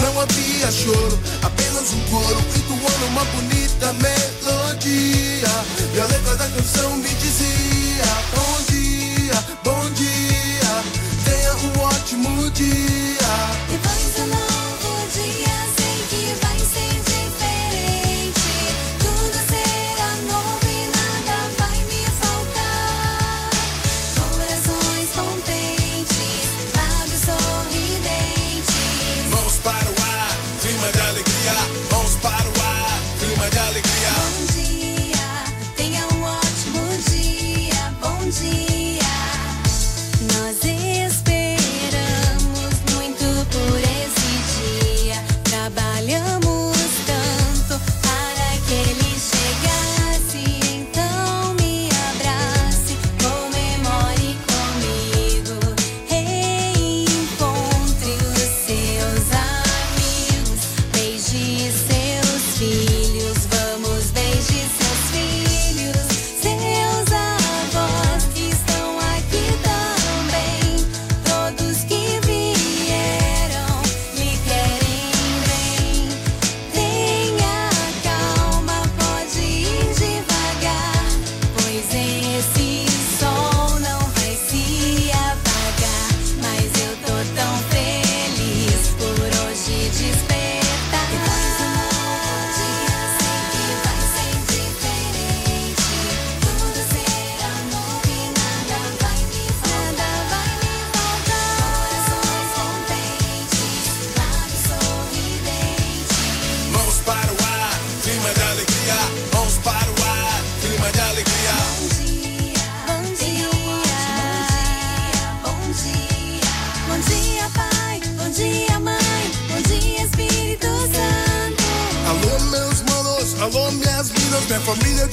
não havia choro. Apenas um coro entoando uma bonita melodia. E a letra da canção me dizia: Bom dia, bom dia. Tenha um ótimo dia.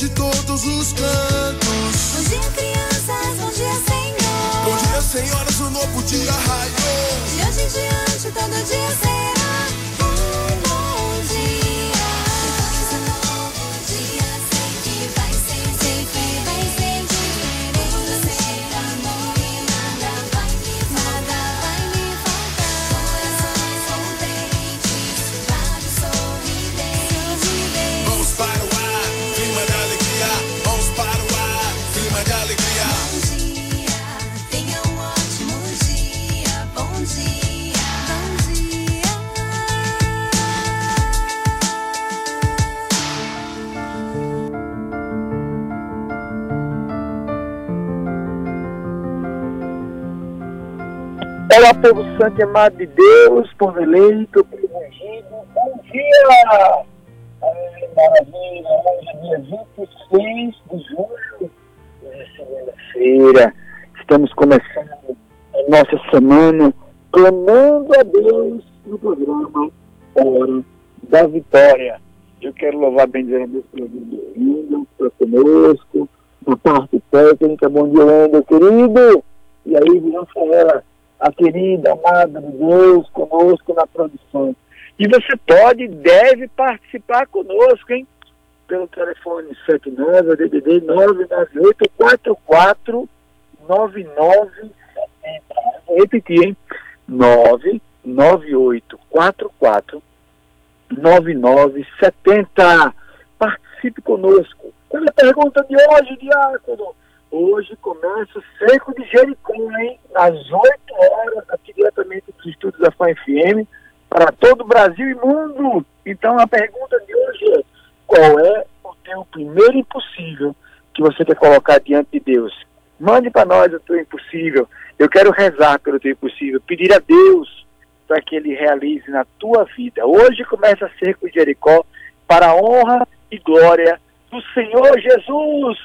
De todos os cantos. Bom dia, crianças, bom dia, Senhor. Bom dia, senhoras, o novo dia raiou. De hoje em diante, todo dia será Olá, povo santo e amado de Deus, povo eleito, povo ungido. Bom dia! Ai, maravilha! Hoje é dia 26 de julho, é segunda-feira. Estamos começando a nossa semana clamando a Deus no programa Hora da Vitória. Eu quero louvar bem dizer a Deus pela vida vindo, para conosco, na parte técnica. Bom dia, Wendel, querido! E aí, Rafaela, a querida, amada de Deus, conosco na produção. E você pode e deve participar conosco, hein? Pelo telefone 79 DDD 99844 9970. Vou repetir, hein? 99844 9970. Participe conosco. Qual é a pergunta de hoje, Diácono? Hoje começa o Cerco de Jericó, hein? Às 8 horas, aqui diretamente dos estúdios da FAM FM, para todo o Brasil e mundo. Então a pergunta de hoje qual é o teu primeiro impossível que você quer colocar diante de Deus. Mande para nós o teu impossível. Eu quero rezar pelo teu impossível, pedir a Deus para que ele realize na tua vida. Hoje começa a ser com Jericó para a honra e glória do Senhor Jesus.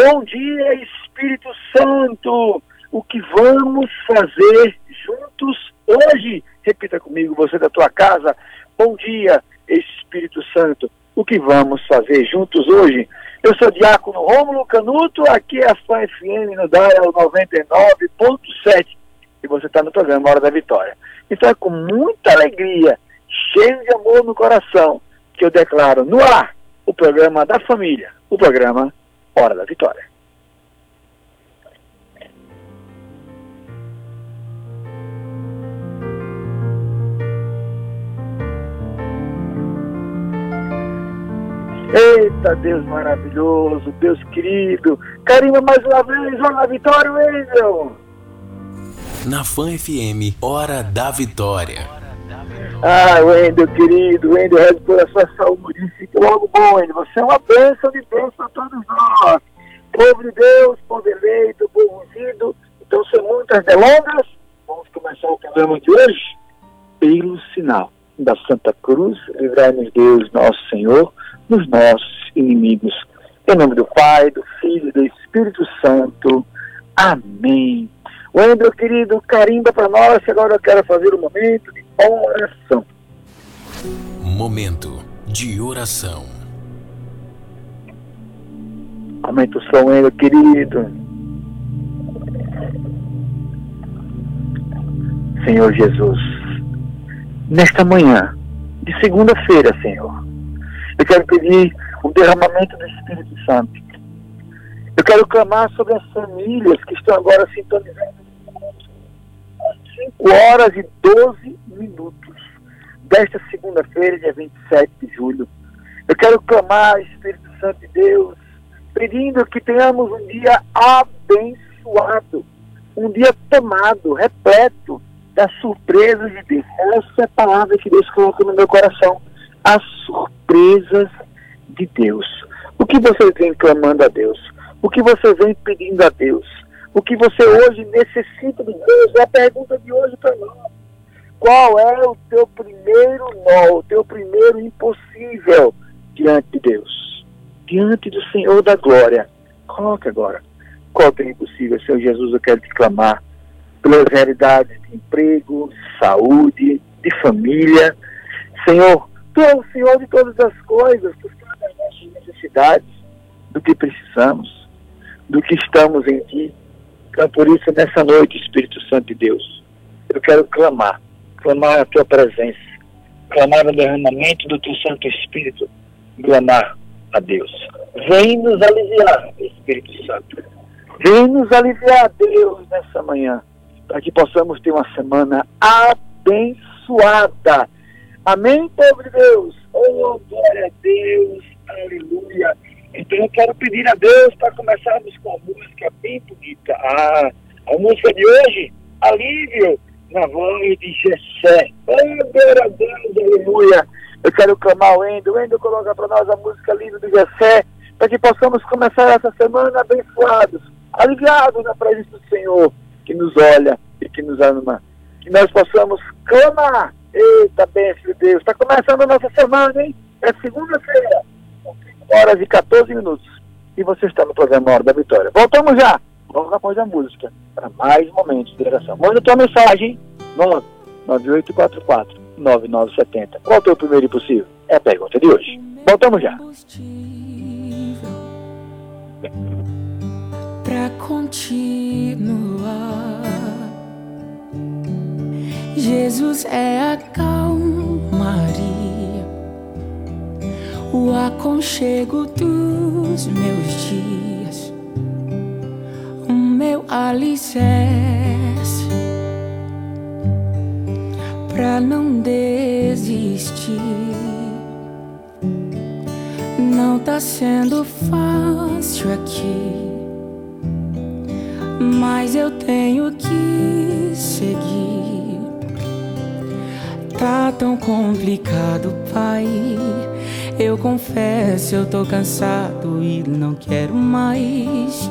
Bom dia, Espírito Santo. O que vamos fazer juntos hoje? Repita comigo, você da tua casa. Bom dia, Espírito Santo. O que vamos fazer juntos hoje? Eu sou Diácono Rômulo Canuto, aqui é a Fã FM no Dial 99.7 e você está no programa Hora da Vitória. Então é com muita alegria, cheio de amor no coração, que eu declaro no ar o programa da família, o programa Hora da Vitória. Eita, Deus maravilhoso, Deus querido. Carinho mais uma vez, Hora da Vitória, Wendel. Na Fã FM, Hora da Vitória. Ah, Wendel, querido, Wendel, por a sua saúde. Fique logo bom, Wendel. Você é uma bênção de Deus para todos nós. Povo de Deus, povo eleito, povo ungido. Então, sem muitas delongas, vamos começar o programa de hoje pelo sinal da Santa Cruz. Livrai-nos, Deus, nosso Senhor, dos nossos inimigos. Em nome do Pai, do Filho e do Espírito Santo. Amém. Wendel, querido, carimba para nós. Agora eu quero fazer um momento de oração. Momento de oração. Aumenta o som, Wendel, querido. Senhor Jesus, nesta manhã de segunda-feira, Senhor, eu quero pedir o derramamento do Espírito Santo. Eu quero clamar sobre as famílias que estão agora sintonizando às 5 horas e 12 minutos desta segunda-feira, dia 27 de julho. Eu quero clamar, Espírito Santo de Deus, pedindo que tenhamos um dia abençoado, um dia tomado, repleto das surpresas de Deus. Essa é a palavra que Deus colocou no meu coração. As surpresas de Deus. O que você vem clamando a Deus? O que você vem pedindo a Deus? O que você hoje necessita de Deus? É a pergunta de hoje para nós. Qual é o teu primeiro nó, o teu primeiro impossível diante de Deus? Diante do Senhor da glória. Coloque agora. Qual é o impossível, Senhor Jesus? Eu quero te clamar pelas realidades de emprego, de saúde, de família. Senhor, Tu é o Senhor de todas as coisas, Tu sabes as nossas necessidades, do que precisamos, do que estamos em Ti. Então, por isso, nessa noite, Espírito Santo de Deus, eu quero clamar, clamar a Tua presença, clamar o derramamento do Teu Santo Espírito, clamar a Deus. Vem nos aliviar, Espírito Santo. Vem nos aliviar, Deus, nessa manhã para que possamos ter uma semana abençoada. Amém, povo de Deus? Oh, glória a Deus, aleluia. Então eu quero pedir a Deus para começarmos com a música bem bonita. Ah, a música de hoje, Alívio, na voz de Gessé. Oh, glória a Deus, aleluia. Eu quero clamar o Endo. O Endo coloca para nós a música Alívio de Gessé, para que possamos começar essa semana abençoados, aliviados na presença do Senhor que nos olha e que nos ama. Que nós possamos clamar. Eita, bênção de Deus. Está começando a nossa semana, hein? É segunda-feira, 5 horas e 14 minutos. E você está no programa Hora da Vitória. Voltamos já, logo após a música, para mais momentos de oração. Manda tua mensagem, 9844 9970. Qual é o teu primeiro impossível? É a pergunta de hoje. Voltamos já. Para continuar. Jesus é a calmaria, o aconchego dos meus dias, alicerce pra não desistir. Não tá sendo fácil aqui, mas eu tenho que seguir. Tá tão complicado, Pai. Eu confesso, eu tô cansado e não quero mais.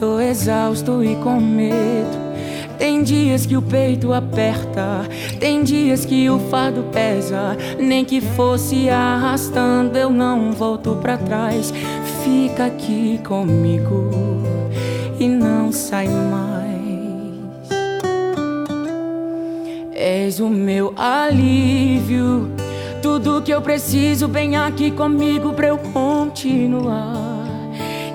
Tô exausto e com medo. Tem dias que o peito aperta, tem dias que o fardo pesa. Nem que fosse arrastando, eu não volto pra trás. Fica aqui comigo e não sai mais. És o meu alívio tudo que eu preciso, vem aqui comigo pra eu continuar.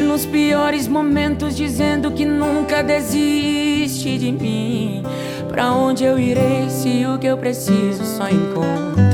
Nos piores momentos, dizendo que nunca desiste de mim. Pra onde eu irei se o que eu preciso só encontro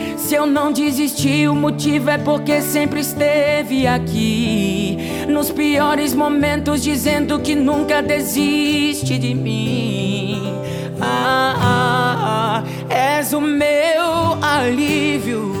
Se eu não desisti, o motivo é porque sempre esteve aqui. Nos piores momentos, dizendo que nunca desiste de mim. Ah, ah, ah, és o meu alívio.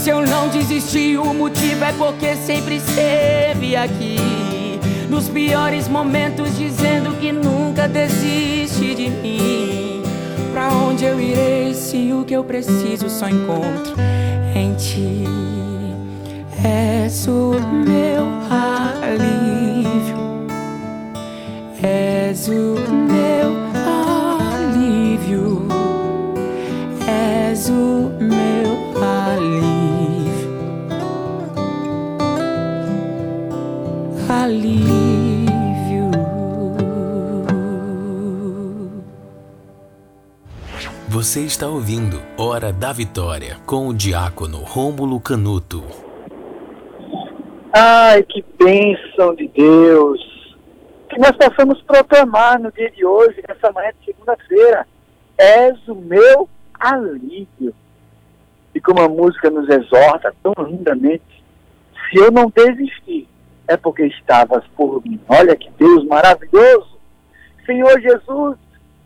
Se eu não desisti, o motivo é porque sempre esteve aqui. Nos piores momentos, dizendo que nunca desiste de mim. Pra onde eu irei se o que eu preciso só encontro em ti? És o meu alívio, és o meu alívio, és o meu alívio. Você está ouvindo Hora da Vitória com o diácono Rômulo Canuto. Ai, que bênção de Deus! Que nós possamos proclamar no dia de hoje, nessa manhã de segunda-feira. És o meu alívio. E como a música nos exorta tão lindamente, se eu não desistir, é porque estavas por mim. Olha que Deus maravilhoso! Senhor Jesus,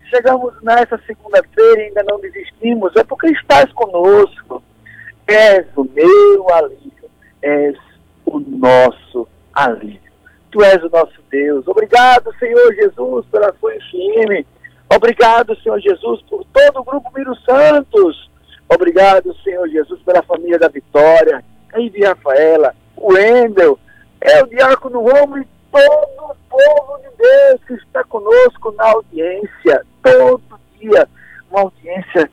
chegamos nessa segunda-feira e ainda não desistimos, é porque estás conosco. És o meu alívio, és o nosso alívio. Tu és o nosso Deus. Obrigado, Senhor Jesus, pela sua FM. Obrigado, Senhor Jesus, por todo o grupo Miro Santos. Obrigado, Senhor Jesus, pela família da Vitória, a Ivy Rafaela, o Wendel, é o diácono Romo e todo o povo de Deus que está conosco na audiência, todo dia, uma audiência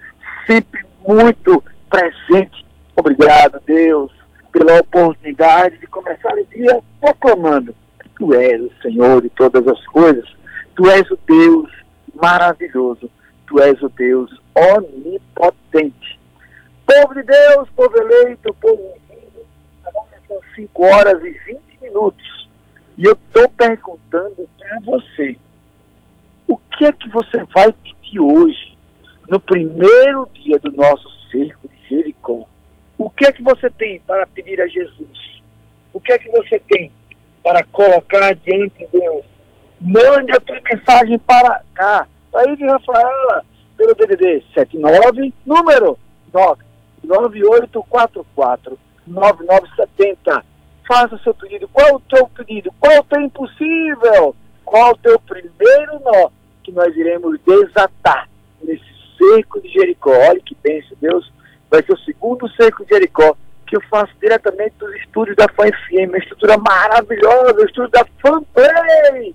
sempre muito presente. Obrigado, Deus, pela oportunidade de começar o dia proclamando Tu és o Senhor de todas as coisas. Tu és o Deus maravilhoso. Tu és o Deus onipotente. Povo de Deus, povo eleito, povo agora são 5 horas e 20 minutos. E eu estou perguntando para você, o que é que você vai pedir hoje, no primeiro dia do nosso cerco de Jericó? O que é que você tem para pedir a Jesus? O que é que você tem para colocar diante de Deus? Mande a tua mensagem para cá. Aí de Rafaela, pelo DDD 79, número 9844 9970. Faça o seu pedido. Qual é o teu pedido? Qual é o teu impossível? Qual é o teu primeiro nó que nós iremos desatar nesse cerco de Jericó? Olha que bênção, Deus vai ser o segundo cerco de Jericó, que eu faço diretamente dos estúdios da FAM-FM, uma estrutura maravilhosa, o estúdio da FAM-Play.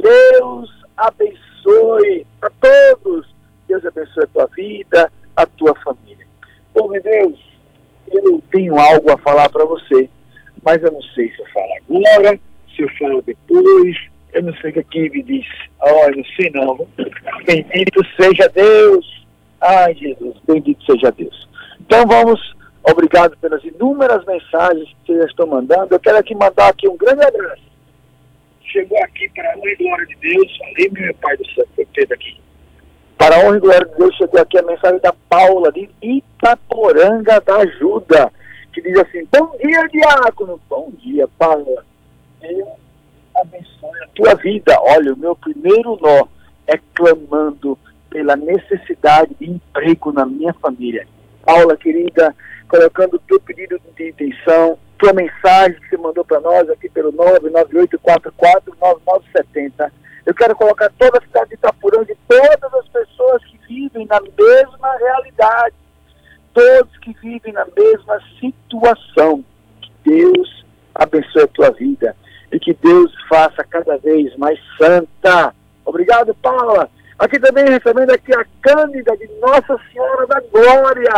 Deus abençoe a todos. Deus abençoe a tua vida, a tua família. Meu Deus, eu tenho algo a falar para você, mas eu não sei se eu falo agora, se eu falo depois, eu não sei o que aqui me diz. Olha, não sei não. Bendito seja Deus. Ai, Jesus, bendito seja Deus. Então vamos, obrigado pelas inúmeras mensagens que vocês estão mandando. Eu quero aqui mandar aqui um grande abraço. Chegou aqui para a honra e glória de Deus. Falei, meu Pai do céu, foi feito aqui. Para a honra e glória de Deus, chegou aqui a mensagem da Paula, de Itaporanga da Ajuda, que diz assim, bom dia, diácono. Bom dia, Paula. Deus abençoe a tua vida. Olha, o meu primeiro nó é clamando pela necessidade de emprego na minha família Paula, querida, colocando o teu pedido de intenção, tua mensagem que você mandou para nós aqui pelo 998449970. Eu quero colocar toda a cidade de Itapurã, de todas as pessoas que vivem na mesma realidade, todos que vivem na mesma situação. Que Deus abençoe a tua vida e que Deus faça cada vez mais santa. Obrigado, Paula. Aqui também recebendo aqui a Cândida de Nossa Senhora da Glória.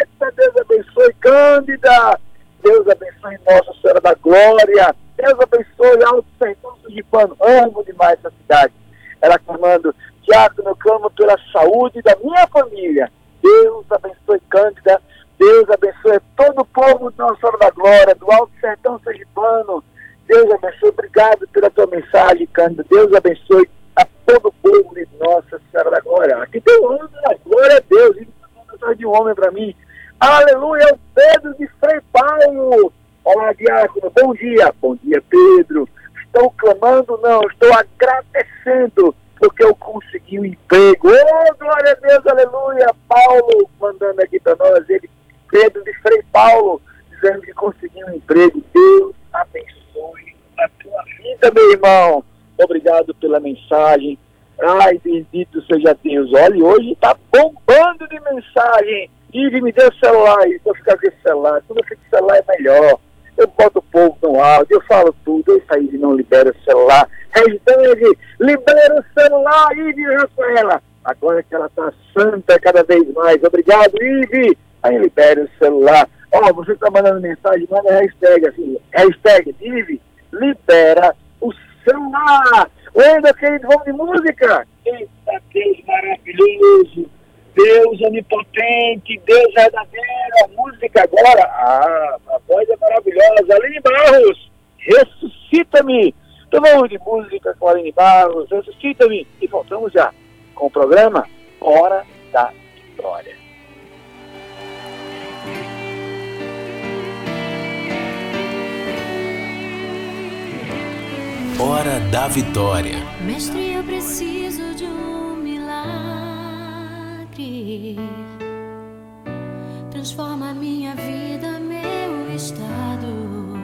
Eita, Deus abençoe, Cândida. Deus abençoe Nossa Senhora da Glória. Deus abençoe Alto Sertão Pano. Amo demais essa cidade. Ela clamando, Diácono, eu clamo pela saúde da minha família. Deus abençoe Cândida. Deus abençoe todo o povo de Nossa Senhora da Glória, do Alto Sertão Sergipano. Deus abençoe. Obrigado pela tua mensagem, Cândida. Deus abençoe a todo o povo de Nossa Senhora da Glória. Aqui tem da glória a Deus. E mensagem de um homem para mim. Aleluia, é o Pedro de Frei Paulo. Olá, diácono, bom dia. Bom dia, Pedro. Estou clamando, não, estou agradecendo porque eu consegui um emprego. Oh, glória a Deus, aleluia. Paulo mandando aqui para nós, ele, Pedro de Frei Paulo, dizendo que conseguiu um emprego. Deus abençoe a tua vida, meu irmão. Obrigado pela mensagem. Ai, bendito seja Deus. Olha, hoje está bombando de mensagem. Ive, me dê o celular. Eu ficar com esse celular. Tudo que o celular é melhor. Eu boto o povo no áudio, eu falo tudo. Isso aí não libera o celular. Hashtag, libera o celular, Ive Rafaela. Agora que ela está santa cada vez mais. Obrigado, Ive. Aí libera o celular. Ó, oh, você está mandando mensagem, manda hashtag assim. Hashtag, Ive, libera o celular. Oi, meu querido, vamos de música? Eita, Deus maravilhoso, Deus onipotente, Deus verdadeiro. A música agora, ah, a voz é maravilhosa. Aline Barros, ressuscita-me. Então vamos de música com a Aline Barros, ressuscita-me. E voltamos já com o programa Hora da Vitória. Hora da Vitória. Mestre, eu preciso de um Transforma minha vida, meu estado.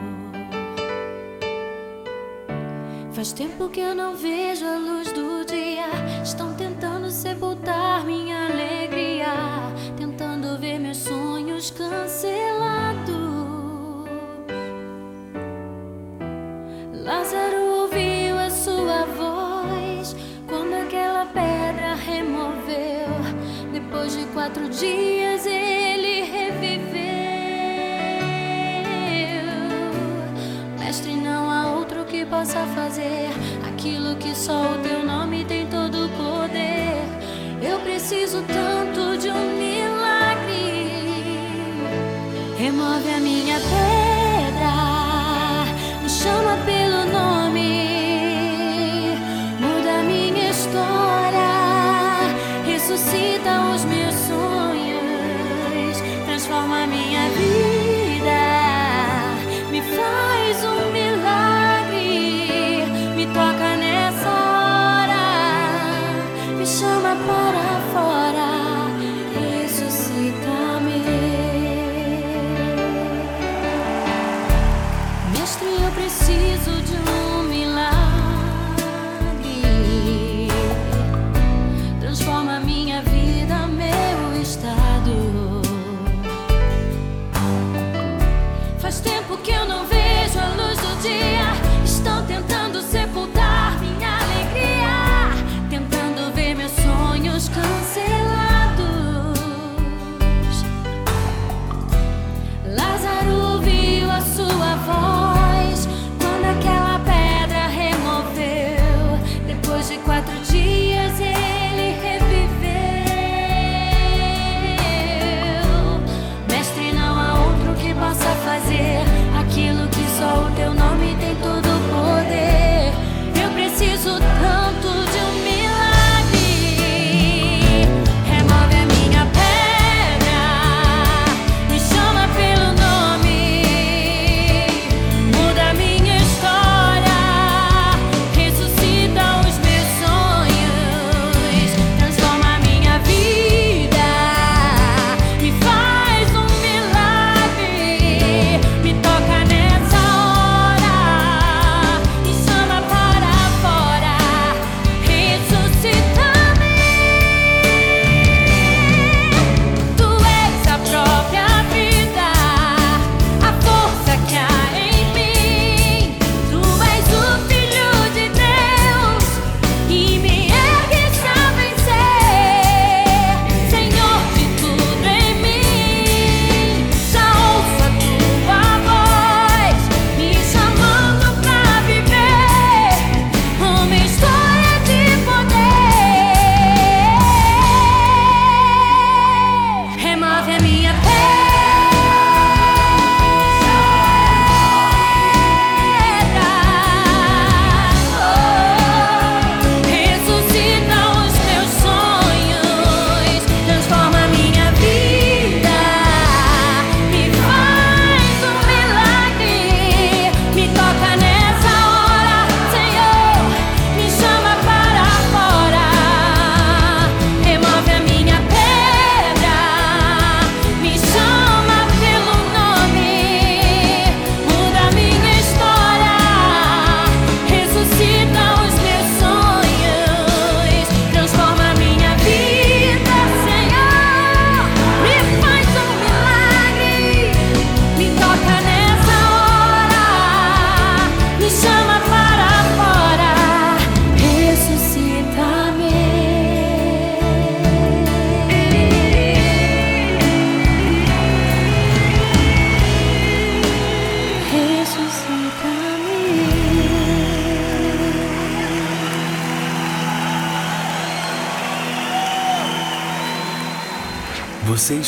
Faz tempo que eu não vejo a luz do dia. Estão tentando sepultar minha alegria. Tentando ver meus sonhos cancelados. Lázaro pedra removeu. Depois de quatro dias ele reviveu. Mestre, não há outro que possa fazer aquilo que só o teu nome tem todo o poder. Eu preciso tanto.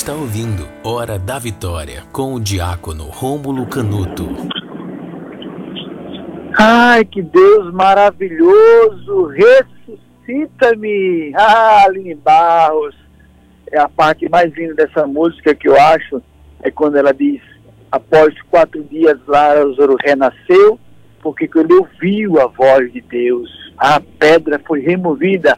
está ouvindo Hora da Vitória com o diácono Rômulo Canuto. Ai, que Deus maravilhoso! Ressuscita-me! Ah, Aline Barros! É a parte mais linda dessa música que eu acho, é quando ela diz: Após quatro dias, Lázaro renasceu, porque quando ele ouviu a voz de Deus, a pedra foi removida.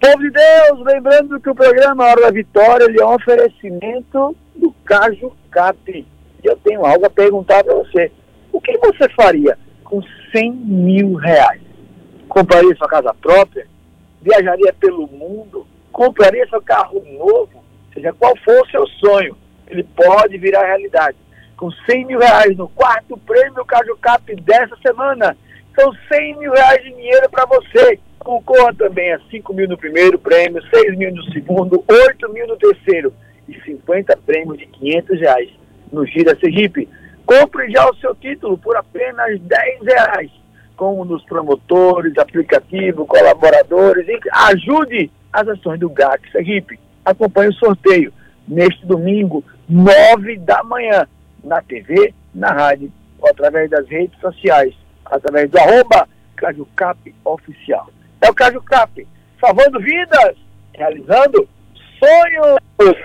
Povo de Deus, lembrando que o programa Hora da Vitória ele é um oferecimento do Caju Cap. E eu tenho algo a perguntar para você. O que você faria com 100 mil reais? Compraria sua casa própria? Viajaria pelo mundo? Compraria seu carro novo? Seja, qual for o seu sonho, ele pode virar realidade. Com 100 mil reais no quarto prêmio Caju Cap dessa semana. São 100 mil reais de dinheiro para você Concorra também é a 5 mil no primeiro prêmio, 6 mil no segundo, 8 mil no terceiro e 50 prêmios de 500 reais no Gira Sergipe. Compre já o seu título por apenas 10 reais. Como nos promotores, aplicativo, colaboradores, ajude as ações do GAC Sergipe. Acompanhe o sorteio neste domingo, 9 da manhã, na TV, na rádio, através das redes sociais, através do arroba Cap Oficial. É o Cajucap, salvando vidas, realizando sonhos.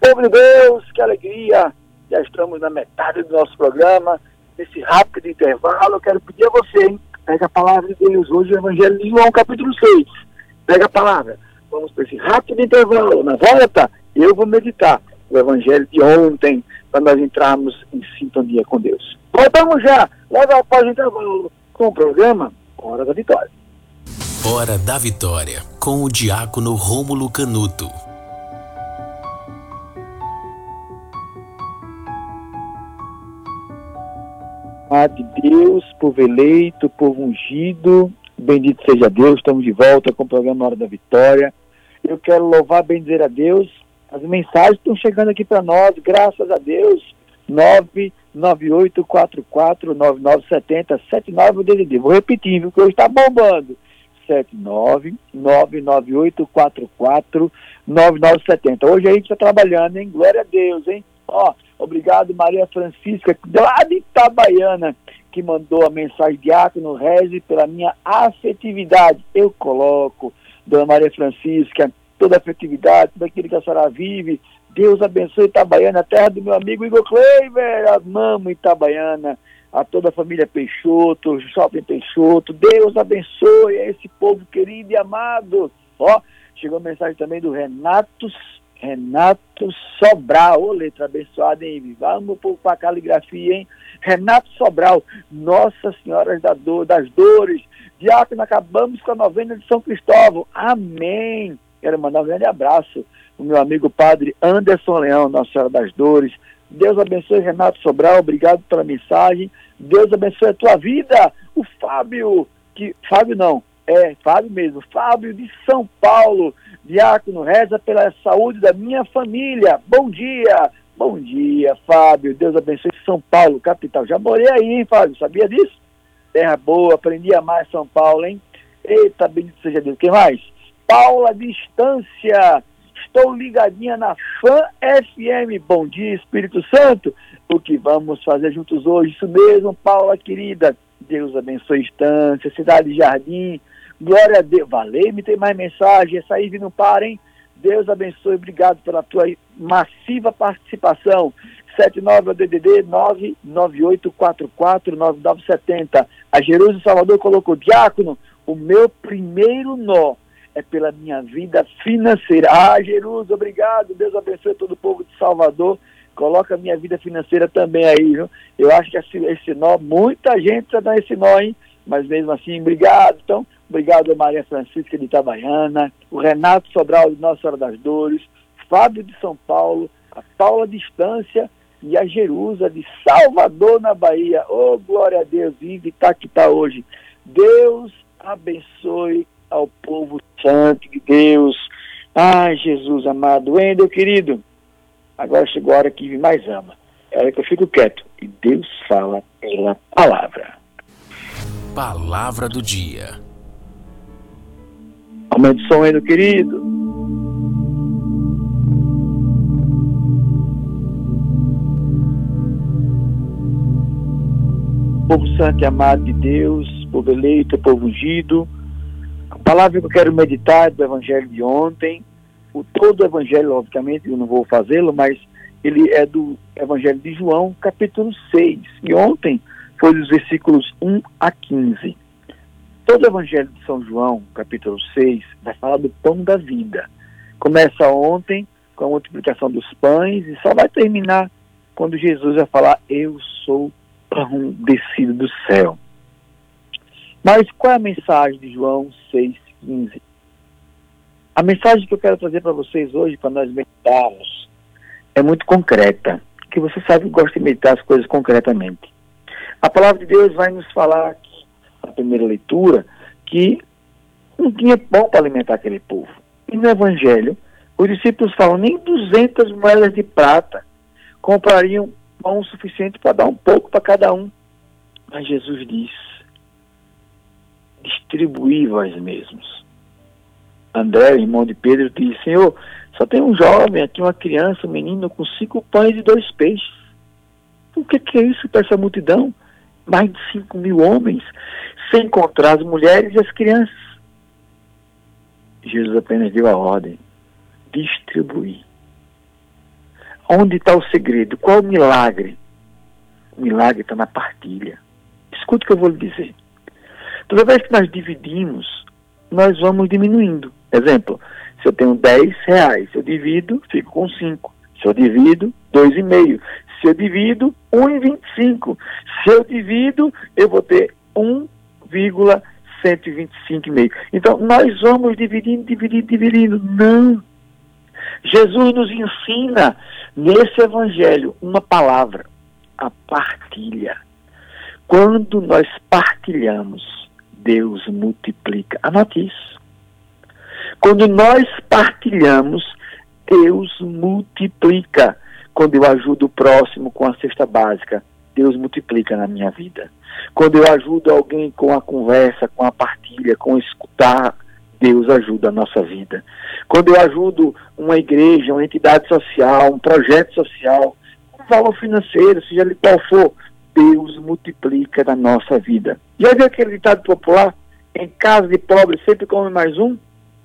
Povo de Deus, que alegria! Já estamos na metade do nosso programa. Nesse rápido intervalo, eu quero pedir a você, hein? Pega a palavra de Deus hoje, o Evangelho de João, capítulo 6. Pega a palavra. Vamos para esse rápido intervalo. Na volta, eu vou meditar o Evangelho de ontem, para nós entrarmos em sintonia com Deus. Voltamos já, logo após o intervalo, com o programa Hora da Vitória. Hora da Vitória, com o diácono Rômulo Canuto. de Deus, povo eleito, povo ungido, bendito seja Deus, estamos de volta com o programa Hora da Vitória. Eu quero louvar, bendizer a Deus. As mensagens estão chegando aqui para nós, graças a Deus. 998449970 79 DDD. Vou repetir, viu, que hoje está bombando. 79998449970. Hoje a gente está trabalhando, hein? Glória a Deus, hein? Ó, Obrigado, Maria Francisca, lá de Itabaiana, que mandou a mensagem de no Reze pela minha afetividade. Eu coloco, Dona Maria Francisca, toda a afetividade, tudo aquilo que a senhora vive. Deus abençoe Itabaiana, a terra do meu amigo Igor Kleiber. Amamos Itabaiana, a toda a família Peixoto, Shopping Peixoto. Deus abençoe esse povo querido e amado. Ó, chegou a mensagem também do Renato Renato Sobral, ô letra abençoada, hein? Vamos para a caligrafia, hein? Renato Sobral, Nossa Senhora das, Dor, das Dores. Diácono, acabamos com a novena de São Cristóvão. Amém. Quero mandar um grande abraço o meu amigo padre Anderson Leão, Nossa Senhora das Dores. Deus abençoe Renato Sobral, obrigado pela mensagem. Deus abençoe a tua vida. O Fábio, que Fábio não, é Fábio mesmo, Fábio de São Paulo. Diácono, reza pela saúde da minha família. Bom dia. Bom dia, Fábio. Deus abençoe São Paulo, capital. Já morei aí, hein, Fábio? Sabia disso? Terra boa, aprendi a mais São Paulo, hein? Eita, bendito seja Deus. Quem mais? Paula Distância. Estou ligadinha na Fã FM. Bom dia, Espírito Santo. O que vamos fazer juntos hoje? Isso mesmo, Paula querida. Deus abençoe Estância, Cidade Jardim, Glória a Deus. Valeu, me tem mais mensagem. Essa aí não para, hein? Deus abençoe. Obrigado pela tua massiva participação. 79 DDD 998449970. A Jerusalém Salvador colocou diácono. O meu primeiro nó é pela minha vida financeira. Ah, Jerusalém, obrigado. Deus abençoe todo o povo de Salvador. Coloca a minha vida financeira também aí, viu? Eu acho que esse, esse nó, muita gente precisa dar esse nó, hein? Mas mesmo assim, obrigado. Então, Obrigado a Maria Francisca de Itabaiana, o Renato Sobral de Nossa Senhora das Dores, Fábio de São Paulo, a Paula Distância e a Jerusa de Salvador, na Bahia. Oh, glória a Deus, vive está que está hoje. Deus abençoe ao povo santo de Deus. Ai, Jesus amado. Wendel, querido, agora chegou a hora que mais ama. É a hora que eu fico quieto. E Deus fala pela palavra. Palavra do dia. Aumento o som meu querido. Povo santo e amado de Deus, povo eleito, povo ungido. A palavra que eu quero meditar é do Evangelho de ontem. O todo o Evangelho, obviamente, eu não vou fazê-lo, mas ele é do Evangelho de João, capítulo 6. E ontem foi dos versículos 1 a 15. Todo o Evangelho de São João, capítulo 6, vai falar do pão da vida. Começa ontem com a multiplicação dos pães e só vai terminar quando Jesus vai falar: Eu sou pão descido do céu. Mas qual é a mensagem de João 6,15? A mensagem que eu quero trazer para vocês hoje, para nós meditarmos, é muito concreta. Que você sabe que gosta de meditar as coisas concretamente. A palavra de Deus vai nos falar na primeira leitura, que não tinha pão para alimentar aquele povo. E no Evangelho, os discípulos falam, nem 200 moedas de prata comprariam pão suficiente para dar um pouco para cada um. Mas Jesus diz, distribuir vós mesmos. André, irmão de Pedro, disse: Senhor, só tem um jovem aqui, uma criança, um menino com cinco pães e dois peixes. O que, é isso para essa multidão? Mais de cinco mil homens, sem encontrar as mulheres e as crianças. Jesus apenas deu a ordem: distribuir. Onde está o segredo? Qual o milagre? O milagre está na partilha. Escute o que eu vou lhe dizer. Toda vez que nós dividimos, nós vamos diminuindo. Exemplo, se eu tenho 10 reais, eu divido, fico com 5. Se eu divido, 2,5. Se eu divido, 1,25. Se eu divido, eu vou ter 1,125,5. Então, nós vamos dividindo, dividindo, dividindo. Não. Jesus nos ensina nesse evangelho uma palavra, a partilha. Quando nós partilhamos, Deus multiplica. Anote isso. Quando nós partilhamos, Deus multiplica. Quando eu ajudo o próximo com a cesta básica, Deus multiplica na minha vida. Quando eu ajudo alguém com a conversa, com a partilha, com escutar, Deus ajuda a nossa vida. Quando eu ajudo uma igreja, uma entidade social, um projeto social, um valor financeiro, seja ele qual for, Deus multiplica na nossa vida. Já viu aquele ditado popular? Em casa de pobre sempre come mais um?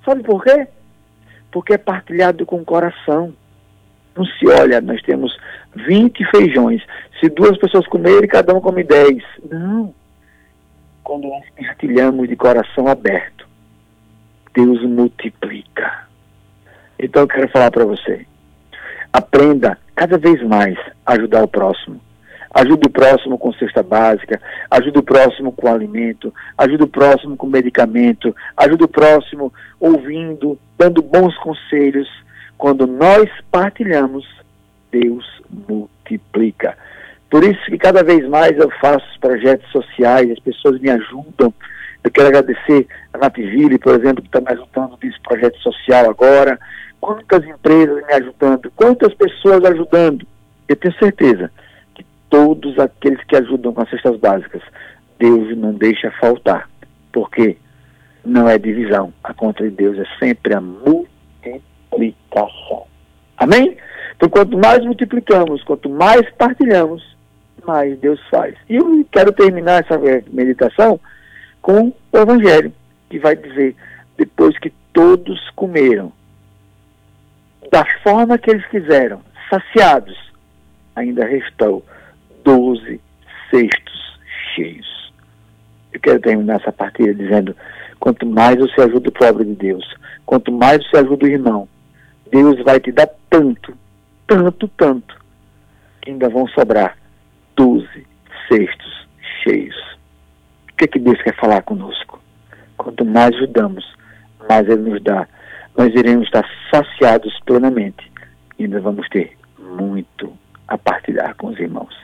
Sabe por quê? Porque é partilhado com o coração. Não se olha, nós temos 20 feijões. Se duas pessoas comerem, cada um come 10. Não. Quando nós partilhamos de coração aberto, Deus multiplica. Então eu quero falar para você. Aprenda cada vez mais a ajudar o próximo. Ajude o próximo com cesta básica, ajude o próximo com alimento, ajude o próximo com medicamento, ajude o próximo ouvindo, dando bons conselhos. Quando nós partilhamos, Deus multiplica. Por isso que cada vez mais eu faço projetos sociais, as pessoas me ajudam. Eu quero agradecer a Nativille, por exemplo, que está me ajudando nesse projeto social agora. Quantas empresas me ajudando, quantas pessoas ajudando. Eu tenho certeza todos aqueles que ajudam com as cestas básicas. Deus não deixa faltar, porque não é divisão. A conta de Deus é sempre a multiplicação. Amém? Então, quanto mais multiplicamos, quanto mais partilhamos, mais Deus faz. E eu quero terminar essa meditação com o Evangelho, que vai dizer: depois que todos comeram, da forma que eles quiseram, saciados, ainda restou doze cestos cheios. Eu quero terminar essa partida dizendo: quanto mais você ajuda o pobre de Deus, quanto mais você ajuda o irmão, Deus vai te dar tanto, tanto, tanto, que ainda vão sobrar doze cestos cheios. O que, é que Deus quer falar conosco? Quanto mais ajudamos, mais Ele nos dá. Nós iremos estar saciados plenamente e ainda vamos ter muito a partilhar com os irmãos.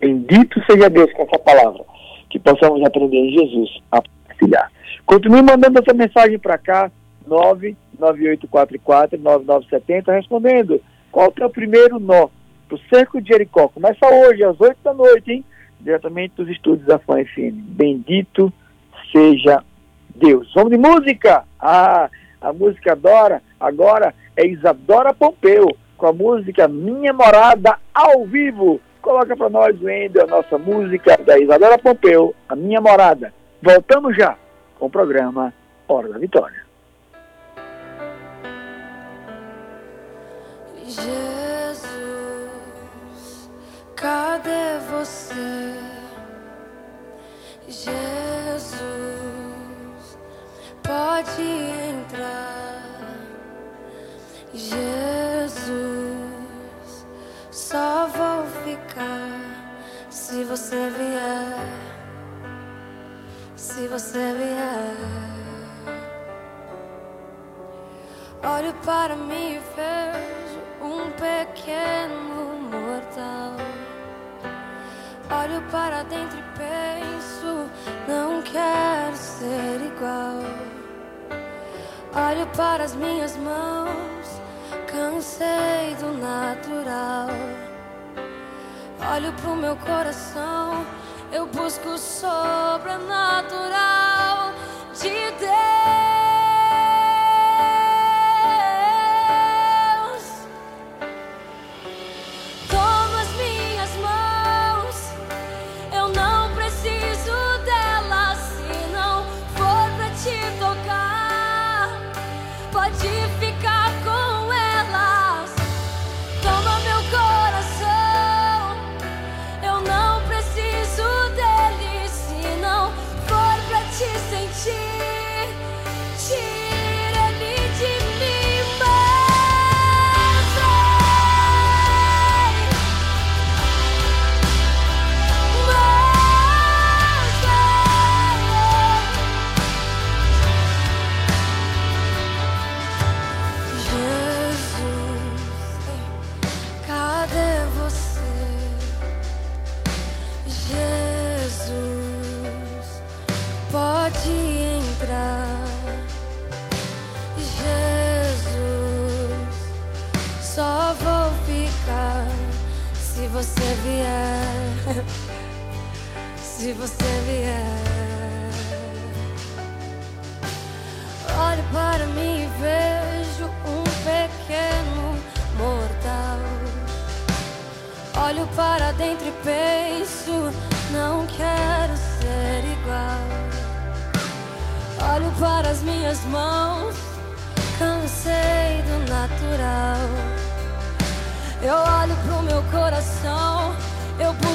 Bendito seja Deus com essa palavra. Que possamos aprender em Jesus a partilhar. Continue mandando essa mensagem para cá, 99844-9970, respondendo qual que é o primeiro nó para o cerco de Jericó. Começa hoje, às 8 da noite, hein? Diretamente dos estúdios da Fã FM. Bendito seja Deus. Vamos de música? Ah, a música adora, agora é Isadora Pompeu, com a música Minha Morada ao vivo. Coloca para nós, Wendel, a nossa música da Isadora Pompeu, A Minha Morada. Voltamos já com o programa Hora da Vitória. Jesus, cadê você? Jesus, pode entrar. Jesus só vou ficar se você vier. Se você vier. Olho para mim e vejo um pequeno mortal. Olho para dentro e penso, não quero ser igual. Olho para as minhas mãos cansei do natural. Olho pro meu coração, eu busco o sobrenatural. preciso dele.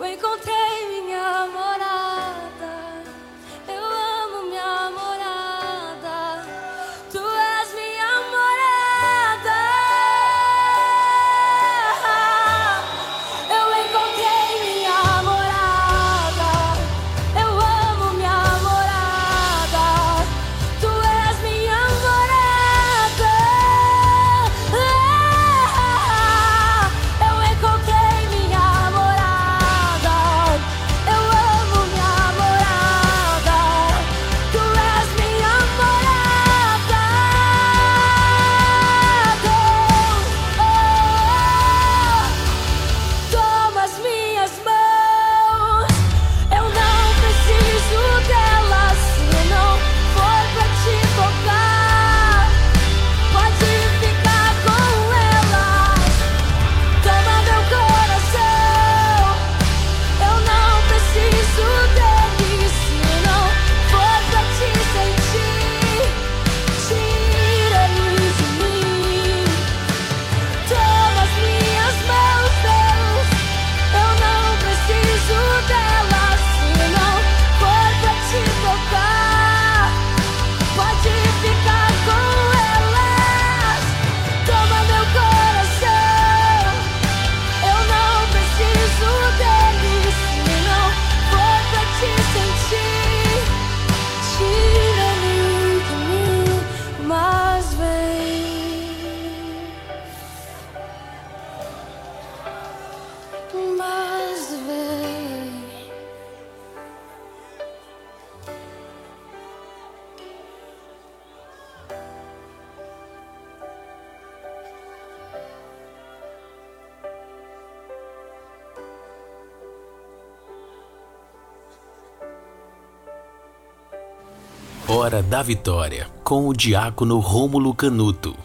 We me take Hora da Vitória, com o diácono Rômulo Canuto.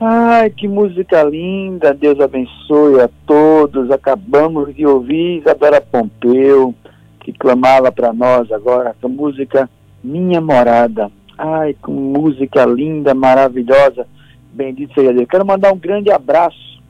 Ai, que música linda, Deus abençoe a todos. Acabamos de ouvir Isabela Pompeu, que clamava para nós agora, essa música Minha Morada. Ai, com música linda, maravilhosa. Bendito seja Deus. Quero mandar um grande abraço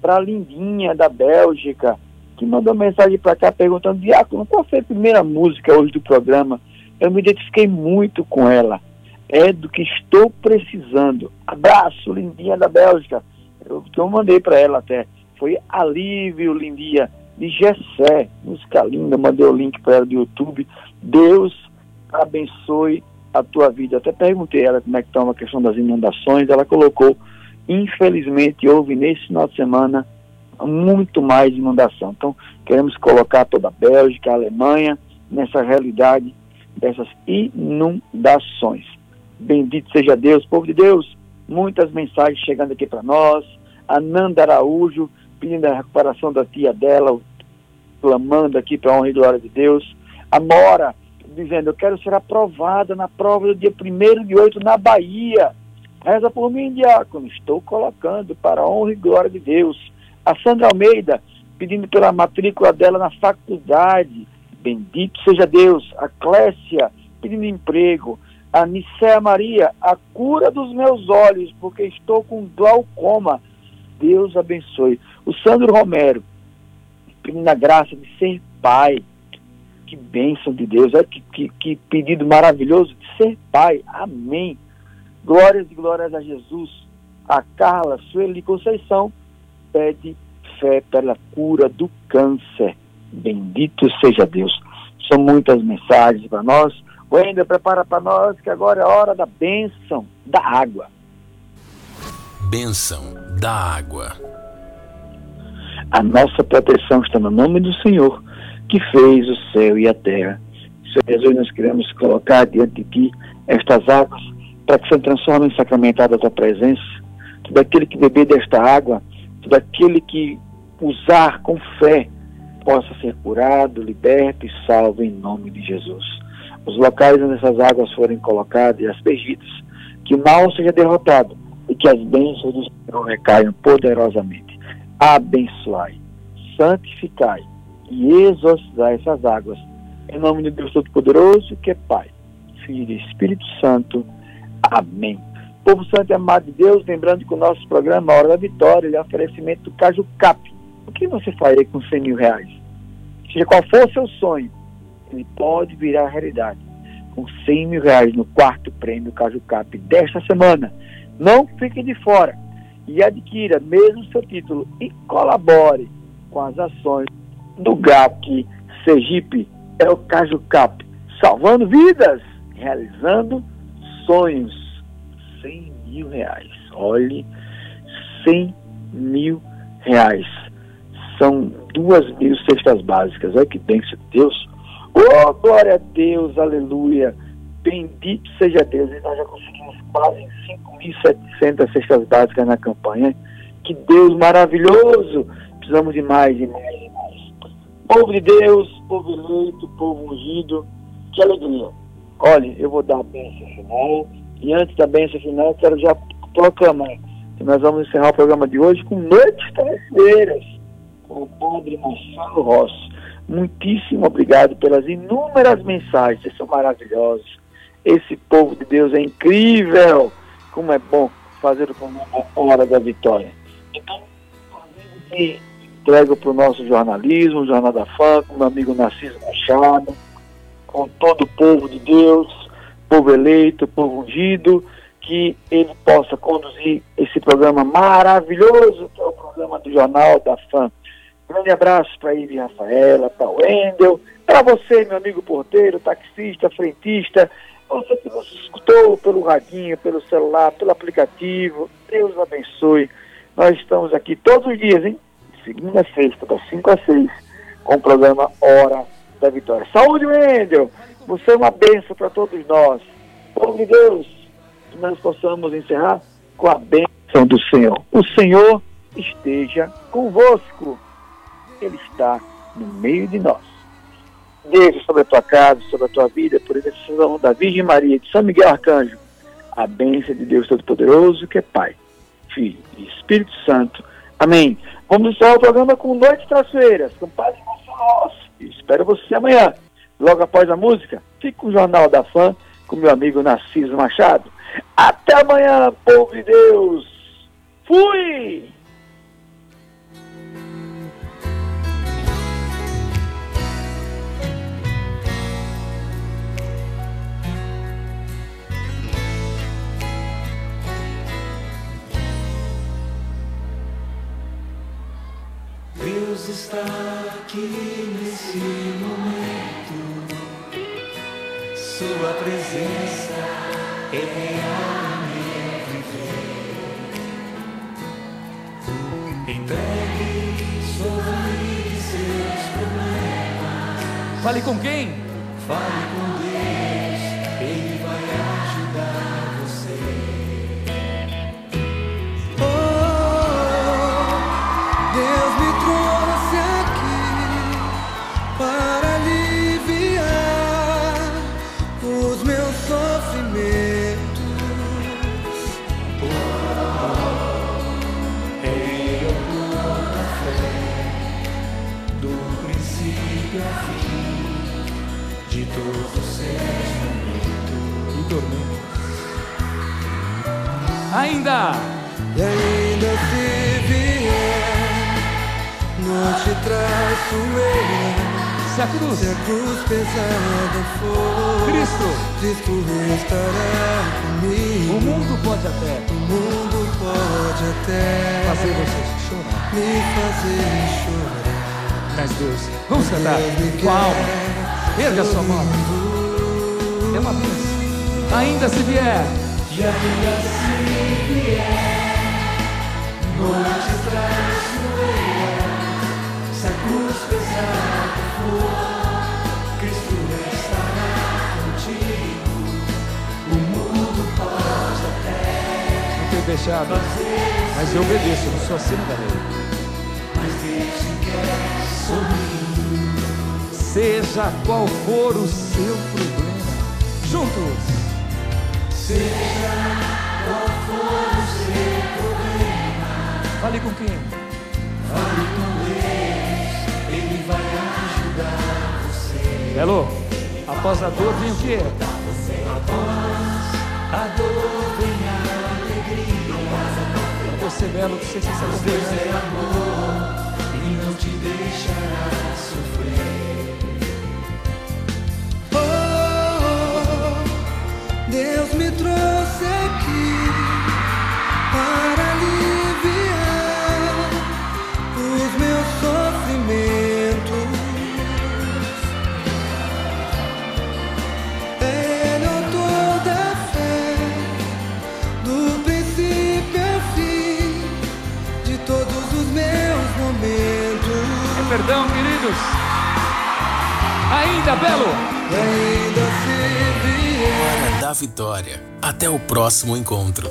para a Lindinha da Bélgica, que mandou mensagem para cá perguntando, Diácono, qual foi a primeira música hoje do programa? Eu me identifiquei muito com ela. É do que estou precisando. Abraço, Lindinha da Bélgica. Eu, eu mandei para ela até. Foi Alívio, Lindinha, de Gessé. Música linda, mandei o link para ela do YouTube. Deus abençoe a tua vida. Até perguntei ela como é que está a questão das inundações. Ela colocou, infelizmente, houve nesse final de semana muito mais inundação. Então, queremos colocar toda a Bélgica, a Alemanha, nessa realidade dessas inundações. Bendito seja Deus, povo de Deus. Muitas mensagens chegando aqui para nós. A Nanda Araújo pedindo a recuperação da tia dela, clamando aqui para a honra e glória de Deus. A Mora dizendo: Eu quero ser aprovada na prova do dia 1 de 8 na Bahia. Reza por mim, diácono. Estou colocando para a honra e glória de Deus. A Sandra Almeida, pedindo pela matrícula dela na faculdade. Bendito seja Deus. A Clécia, pedindo emprego. A Nicéa Maria, a cura dos meus olhos, porque estou com glaucoma. Deus abençoe. O Sandro Romero, pedindo a graça de ser pai. Que bênção de Deus. Olha que, que, que pedido maravilhoso de ser pai. Amém. Glórias e glórias a Jesus. A Carla Sueli Conceição pede fé pela cura do câncer. Bendito seja Deus. São muitas mensagens para nós. Wender, prepara para nós que agora é a hora da bênção da água. Bênção da água. A nossa proteção está no nome do Senhor, que fez o céu e a terra. Senhor Jesus, nós queremos colocar diante de ti estas águas para que se transformem em sacramentada a tua presença. Todo aquele que beber desta água todo aquele que usar com fé possa ser curado, liberto e salvo em nome de Jesus. Os locais onde essas águas forem colocadas e aspergidas, que o mal seja derrotado e que as bênçãos do Senhor recaiam poderosamente. Abençoai, santificai e exorcizai essas águas. Em nome de Deus Todo-Poderoso, que é Pai, Filho e Espírito Santo. Amém. Povo Santo e amado de Deus, lembrando que o nosso programa, Hora da Vitória, ele é oferecimento do Caju Cap. O que você faria com 100 mil reais? Seja qual for o seu sonho, ele pode virar realidade. Com 100 mil reais no quarto prêmio Caju Cap desta semana. Não fique de fora e adquira mesmo seu título e colabore com as ações do GAP Sergipe. É o Caju Cap, salvando vidas, realizando sonhos. 100 mil reais. Olhe, 100 mil reais. São duas mil cestas básicas. Olha que bênção de Deus. Oh, glória a Deus, aleluia. Bendito seja Deus. E nós já conseguimos quase 5.700 cestas básicas na campanha. Que Deus maravilhoso. Precisamos de mais e mais e mais. Povo de Deus, povo eleito, povo ungido. Que alegria. Olha, eu vou dar a bênção final e antes da bênção final, quero já proclamar que nós vamos encerrar o programa de hoje com noites traiçoeiras com o padre Marcelo Rossi. Muitíssimo obrigado pelas inúmeras mensagens, vocês são maravilhosos. Esse povo de Deus é incrível. Como é bom fazer o programa Hora da Vitória. Então, entrego para o nosso jornalismo, Jornal da Fã, com meu amigo Narciso Machado, com todo o povo de Deus povo eleito, povo ungido, que ele possa conduzir esse programa maravilhoso, que é o programa do Jornal da Fã. Grande abraço para Ive Rafaela, para o Wendel, para você, meu amigo porteiro, taxista, frentista, você que nos escutou pelo radinho, pelo celular, pelo aplicativo. Deus abençoe. Nós estamos aqui todos os dias, hein? Segunda a sexta, das 5 a 6, com o programa Hora da Vitória. Saúde, Wendel! Você é uma bênção para todos nós. Povo de Deus, que nós possamos encerrar com a bênção do Senhor. O Senhor esteja convosco. Ele está no meio de nós. Deus sobre a tua casa, sobre a tua vida, por intercessão da Virgem Maria, de São Miguel Arcanjo, a bênção de Deus Todo-Poderoso, que é Pai, Filho e Espírito Santo. Amém. Vamos encerrar o programa com Noites Traiçoeiras, com Padre Gonçalo Espero você amanhã. Logo após a música, fique com o Jornal da Fã, com meu amigo Narciso Machado. Até amanhã, povo de Deus! Fui! Deus está aqui nesse momento. Sua presença é real em viver. Entregue e seus problemas. Fale com quem? Fale com Ainda! E ainda se vier noite traiçoeira, Se a cruz, se a cruz pesada for, Cristo, Cristo estará comigo. o mundo pode até O mundo pode até fazer você chorar. me fazer chorar. Mas Deus, vamos cantar Deus com a alma. Erga sua mão. É uma bênção. Ainda se vier, E ainda se vier noite traiçoeira, se a cruz pesada for, Cristo estará contigo. O mundo pode até deixado, mas eu obedeço, eu não sou da lei. mas Deus quer sorrir. Seja qual for o seu problema, juntos. Seja qual for o seu problema, Fale com quem? fale com Deus, Ele vai ajudar você. Belo, após a dor vem o quê? Após a dor vem a alegria. Você, Belo, que você se Deus é amor e não te deixará sofrer. Deus me trouxe aqui para aliviar os meus sofrimentos. Ele é o autor da fé, do princípio ao fim, de todos os meus momentos. É perdão, queridos. Ainda, Belo. E da Vitória. Até o próximo encontro.